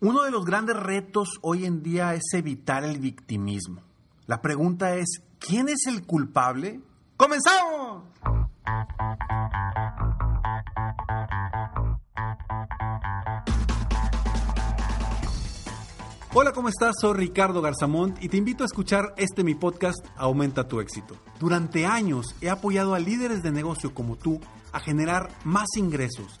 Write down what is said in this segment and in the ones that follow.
Uno de los grandes retos hoy en día es evitar el victimismo. La pregunta es, ¿quién es el culpable? ¡Comenzamos! Hola, ¿cómo estás? Soy Ricardo Garzamont y te invito a escuchar este mi podcast Aumenta tu éxito. Durante años he apoyado a líderes de negocio como tú a generar más ingresos,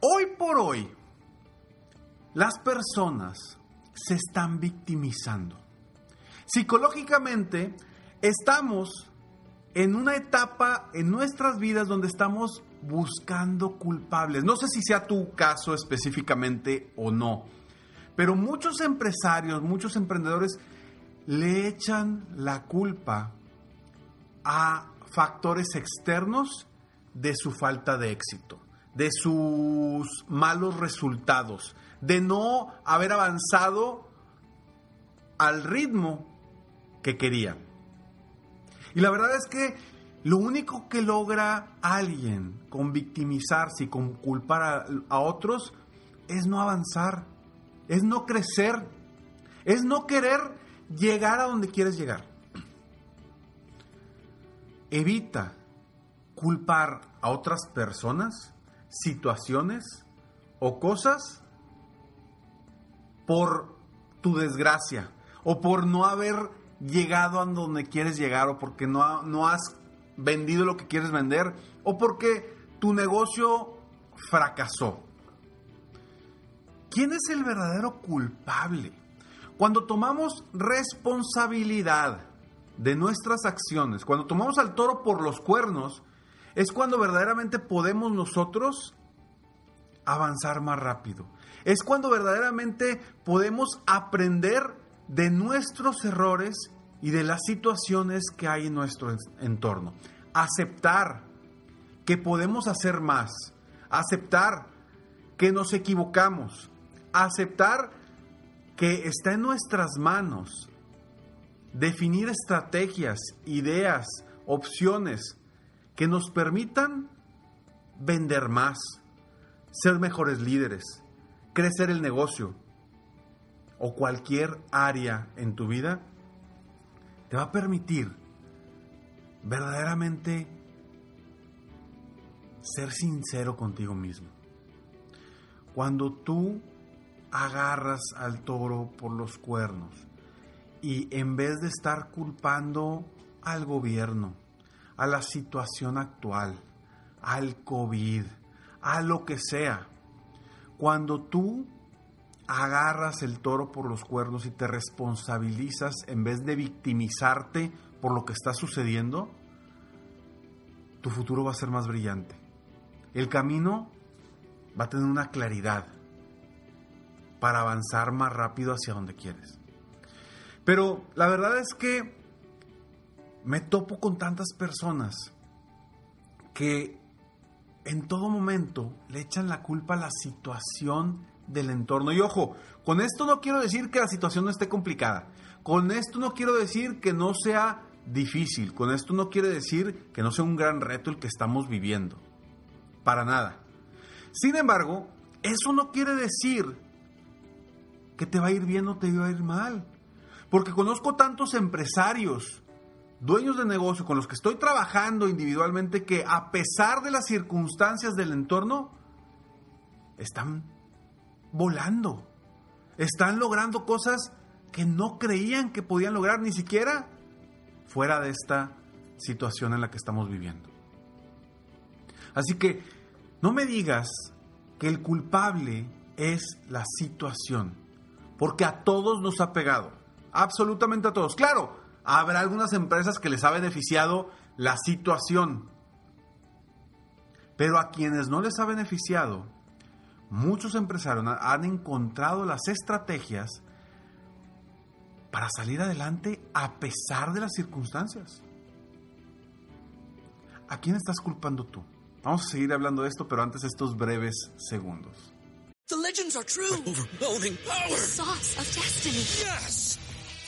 hoy por hoy, las personas se están victimizando. Psicológicamente, estamos en una etapa en nuestras vidas donde estamos buscando culpables. No sé si sea tu caso específicamente o no, pero muchos empresarios, muchos emprendedores le echan la culpa a factores externos de su falta de éxito, de sus malos resultados, de no haber avanzado al ritmo que querían. Y la verdad es que lo único que logra alguien con victimizarse y con culpar a, a, otros es no avanzar, es no crecer, es no querer llegar a donde quieres llegar. Evita culpar a otras personas, situaciones o cosas por tu desgracia o por no haber llegado a donde quieres llegar o porque no, no has vendido lo que quieres vender o porque tu negocio fracasó. ¿Quién es el verdadero culpable? Cuando tomamos responsabilidad de nuestras acciones, cuando tomamos al toro por los cuernos, es cuando verdaderamente podemos nosotros avanzar más rápido. Es cuando verdaderamente podemos aprender de nuestros errores y de las situaciones que hay en nuestro entorno. Aceptar que podemos hacer más. Aceptar que nos equivocamos. Aceptar que está en nuestras manos definir estrategias, ideas, opciones que nos permitan vender más, ser mejores líderes, crecer el negocio o cualquier área en tu vida, te va a permitir verdaderamente ser sincero contigo mismo. Cuando tú agarras al toro por los cuernos y en vez de estar culpando al gobierno, a la situación actual, al COVID, a lo que sea, cuando tú agarras el toro por los cuernos y te responsabilizas en vez de victimizarte por lo que está sucediendo, tu futuro va a ser más brillante. El camino va a tener una claridad para avanzar más rápido hacia donde quieres. Pero la verdad es que me topo con tantas personas que en todo momento le echan la culpa a la situación del entorno. Y ojo, con esto no quiero decir que la situación no esté complicada. Con esto no quiero decir que no sea difícil. Con esto no quiere decir que no sea un gran reto el que estamos viviendo. Para nada. Sin embargo, eso no quiere decir que te va a ir bien o te va a ir mal. Porque conozco tantos empresarios, dueños de negocio con los que estoy trabajando individualmente que a pesar de las circunstancias del entorno, están volando. Están logrando cosas que no creían que podían lograr ni siquiera fuera de esta situación en la que estamos viviendo. Así que no me digas que el culpable es la situación, porque a todos nos ha pegado, absolutamente a todos. Claro, habrá algunas empresas que les ha beneficiado la situación, pero a quienes no les ha beneficiado, muchos empresarios han encontrado las estrategias para salir adelante a pesar de las circunstancias. ¿A quién estás culpando tú? Vamos a seguir hablando de esto, pero antes estos breves segundos. The legends are true. Overwhelming power! Sauce of destiny. Yes!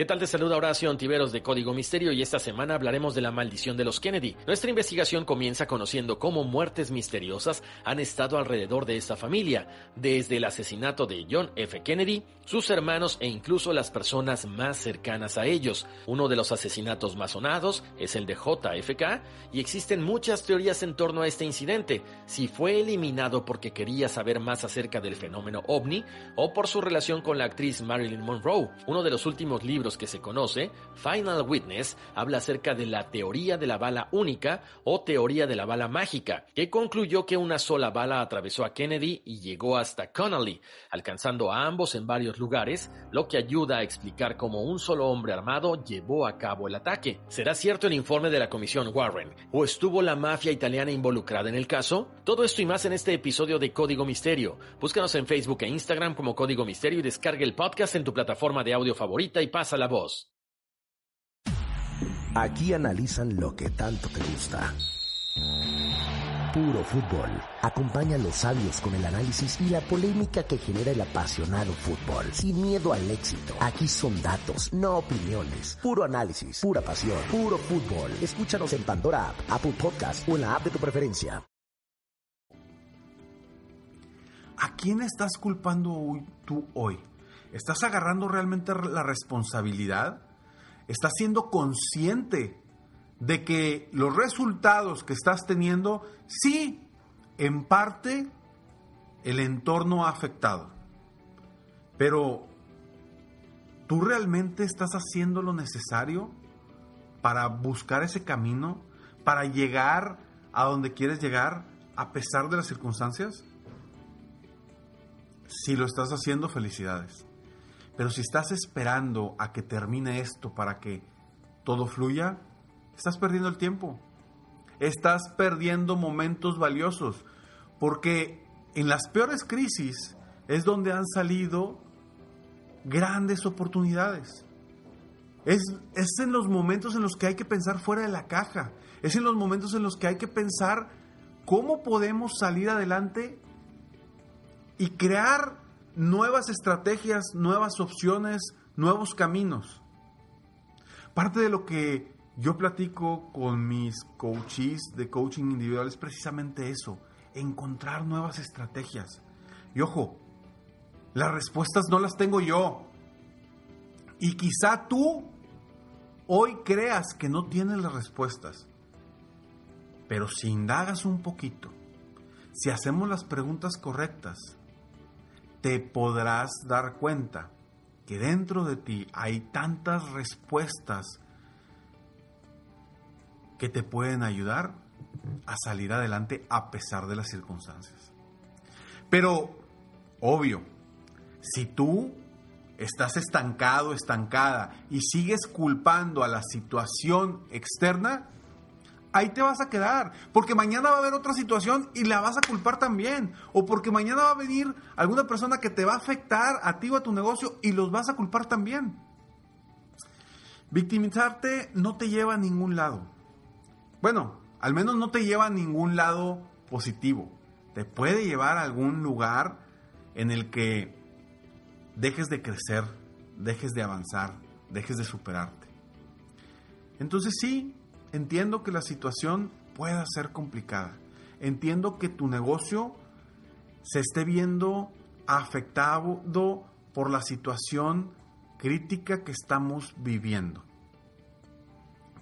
¿Qué tal? Te saluda Horacio Antiveros de Código Misterio y esta semana hablaremos de la maldición de los Kennedy. Nuestra investigación comienza conociendo cómo muertes misteriosas han estado alrededor de esta familia, desde el asesinato de John F. Kennedy, sus hermanos e incluso las personas más cercanas a ellos. Uno de los asesinatos más sonados es el de JFK y existen muchas teorías en torno a este incidente, si fue eliminado porque quería saber más acerca del fenómeno ovni o por su relación con la actriz Marilyn Monroe. Uno de los últimos libros que se conoce, Final Witness, habla acerca de la teoría de la bala única o teoría de la bala mágica, que concluyó que una sola bala atravesó a Kennedy y llegó hasta Connolly, alcanzando a ambos en varios lugares, lo que ayuda a explicar cómo un solo hombre armado llevó a cabo el ataque. ¿Será cierto el informe de la Comisión Warren? ¿O estuvo la mafia italiana involucrada en el caso? Todo esto y más en este episodio de Código Misterio. Búscanos en Facebook e Instagram como Código Misterio y descarga el podcast en tu plataforma de audio favorita y pasa la voz. Aquí analizan lo que tanto te gusta. Puro fútbol. Acompaña a los sabios con el análisis y la polémica que genera el apasionado fútbol. Sin miedo al éxito. Aquí son datos, no opiniones. Puro análisis, pura pasión, puro fútbol. Escúchanos en Pandora App, Apple Podcast o en la app de tu preferencia. ¿A quién estás culpando tú hoy? ¿Estás agarrando realmente la responsabilidad? ¿Estás siendo consciente de que los resultados que estás teniendo, sí, en parte el entorno ha afectado? Pero, ¿tú realmente estás haciendo lo necesario para buscar ese camino, para llegar a donde quieres llegar a pesar de las circunstancias? Si lo estás haciendo, felicidades. Pero si estás esperando a que termine esto para que todo fluya, estás perdiendo el tiempo. Estás perdiendo momentos valiosos. Porque en las peores crisis es donde han salido grandes oportunidades. Es, es, en los momentos en los que hay que pensar fuera de la caja. Es en los momentos en los que hay que pensar cómo podemos salir adelante y crear nuevas estrategias, nuevas opciones, nuevos caminos. Parte de lo que yo platico con mis coaches de coaching individual es precisamente eso, encontrar nuevas estrategias. Y ojo, las respuestas no las tengo yo, Y quizá tú hoy creas que no tienes las respuestas. Pero si indagas un poquito, si hacemos las preguntas correctas, te podrás dar cuenta que dentro de ti hay tantas respuestas que te pueden ayudar a salir adelante a pesar de las circunstancias. Pero, obvio, si tú estás estancado, estancada y sigues culpando a la situación externa, ahí te vas a quedar. Porque mañana va a haber otra situación y la vas a culpar también. O porque mañana va a venir alguna persona que te va a afectar a ti o a tu negocio y los vas a culpar también. Victimizarte no te lleva a ningún lado. Bueno, al menos no te lleva a ningún lado positivo. Te puede llevar a algún lugar en el que dejes de crecer, dejes de avanzar, dejes de superarte. Entonces sí, entiendo que la situación pueda ser complicada. Entiendo que tu negocio se esté viendo afectado por la situación crítica que estamos viviendo.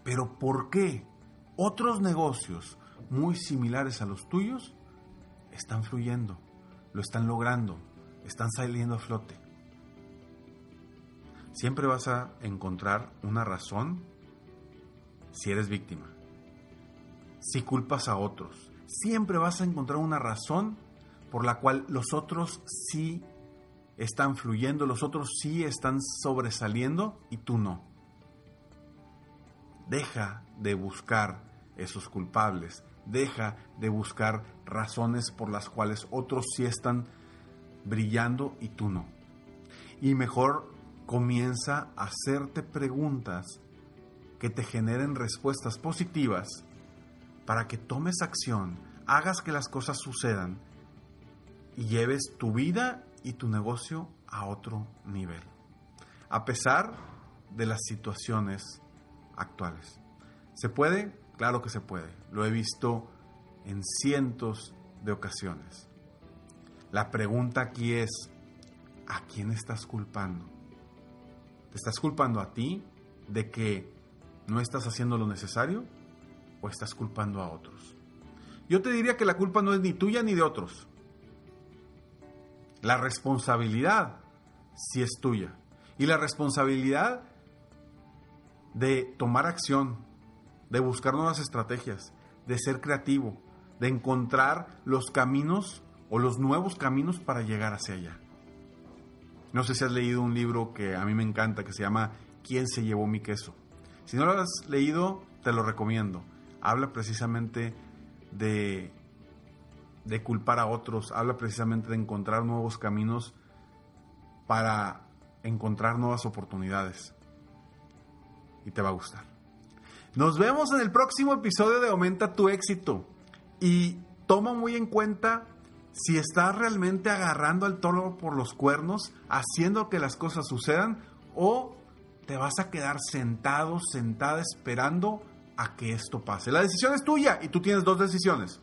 Pero ¿por qué otros negocios muy similares a los tuyos están fluyendo, lo están logrando, están saliendo a flote? Siempre vas a encontrar una razón si eres víctima. Si culpas a otros, siempre vas a encontrar una razón por la cual los otros sí están fluyendo, los otros sí están sobresaliendo y tú no. Deja de buscar esos culpables, deja de buscar razones por las cuales otros sí están brillando y tú no. Y mejor comienza a hacerte preguntas que te generen respuestas positivas para que tomes acción, hagas que las cosas sucedan y lleves tu vida y tu negocio a otro nivel. A pesar de las situaciones actuales. ¿Se puede? Claro que se puede. Lo he visto en cientos de ocasiones. La pregunta aquí es, ¿a quién estás culpando? ¿Te estás culpando a ti de que no estás haciendo lo necesario o estás culpando a otros? Yo te diría que la culpa no es ni tuya ni de otros. La responsabilidad sí es tuya. Y la responsabilidad de tomar acción, de buscar nuevas estrategias, de ser creativo, de encontrar los caminos o los nuevos caminos para llegar hacia allá. No sé si has leído un libro que a mí me encanta, que se llama ¿Quién se llevó mi queso? Si no lo has leído, te lo recomiendo. Habla precisamente de, de culpar a otros, habla precisamente de encontrar nuevos caminos para encontrar nuevas oportunidades. Y te va a gustar. Nos vemos en el próximo episodio de Aumenta tu éxito. Y toma muy en cuenta si estás realmente agarrando al toro por los cuernos, haciendo que las cosas sucedan, o te vas a quedar sentado, sentada, esperando a que esto pase. La decisión es tuya y tú tienes dos decisiones.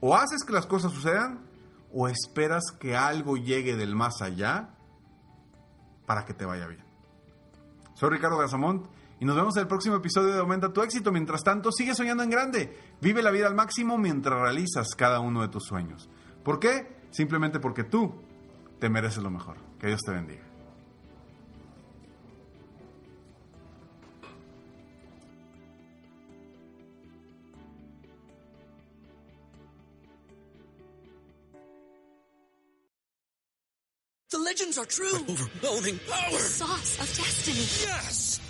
O haces que las cosas sucedan, o esperas que algo llegue del más allá para que te vaya bien. Soy Ricardo Garzamont y nos vemos en el próximo episodio de Aumenta tu éxito. Mientras tanto, sigue soñando en grande. Vive la vida al máximo mientras realizas cada uno de tus sueños. ¿Por qué? Simplemente porque tú te mereces lo mejor. Que Dios te bendiga. The legends are true. Overwhelming power! Sauce of destiny. Yes!